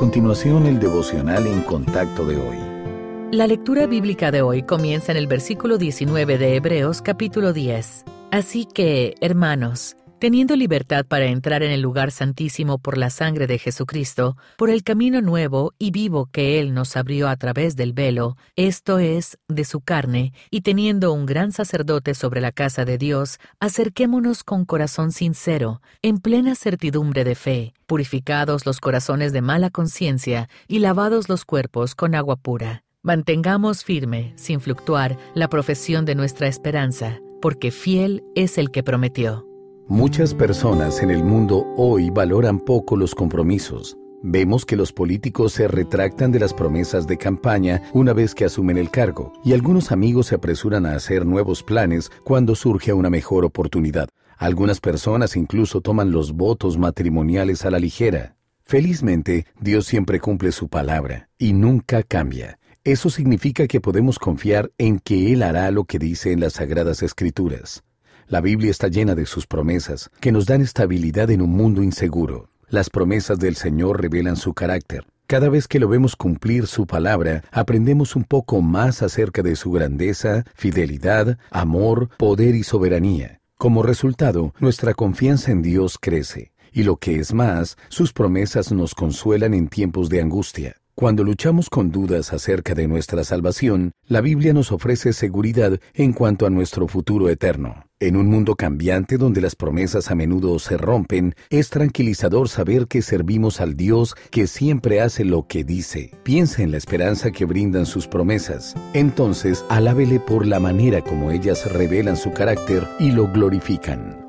continuación el devocional en contacto de hoy. La lectura bíblica de hoy comienza en el versículo 19 de Hebreos capítulo 10. Así que, hermanos, teniendo libertad para entrar en el lugar santísimo por la sangre de Jesucristo, por el camino nuevo y vivo que Él nos abrió a través del velo, esto es, de su carne, y teniendo un gran sacerdote sobre la casa de Dios, acerquémonos con corazón sincero, en plena certidumbre de fe, purificados los corazones de mala conciencia y lavados los cuerpos con agua pura. Mantengamos firme, sin fluctuar, la profesión de nuestra esperanza, porque fiel es el que prometió. Muchas personas en el mundo hoy valoran poco los compromisos. Vemos que los políticos se retractan de las promesas de campaña una vez que asumen el cargo, y algunos amigos se apresuran a hacer nuevos planes cuando surge una mejor oportunidad. Algunas personas incluso toman los votos matrimoniales a la ligera. Felizmente, Dios siempre cumple su palabra y nunca cambia. Eso significa que podemos confiar en que Él hará lo que dice en las Sagradas Escrituras. La Biblia está llena de sus promesas, que nos dan estabilidad en un mundo inseguro. Las promesas del Señor revelan su carácter. Cada vez que lo vemos cumplir su palabra, aprendemos un poco más acerca de su grandeza, fidelidad, amor, poder y soberanía. Como resultado, nuestra confianza en Dios crece. Y lo que es más, sus promesas nos consuelan en tiempos de angustia. Cuando luchamos con dudas acerca de nuestra salvación, la Biblia nos ofrece seguridad en cuanto a nuestro futuro eterno. En un mundo cambiante donde las promesas a menudo se rompen, es tranquilizador saber que servimos al Dios que siempre hace lo que dice. Piensa en la esperanza que brindan sus promesas. Entonces, alábele por la manera como ellas revelan su carácter y lo glorifican.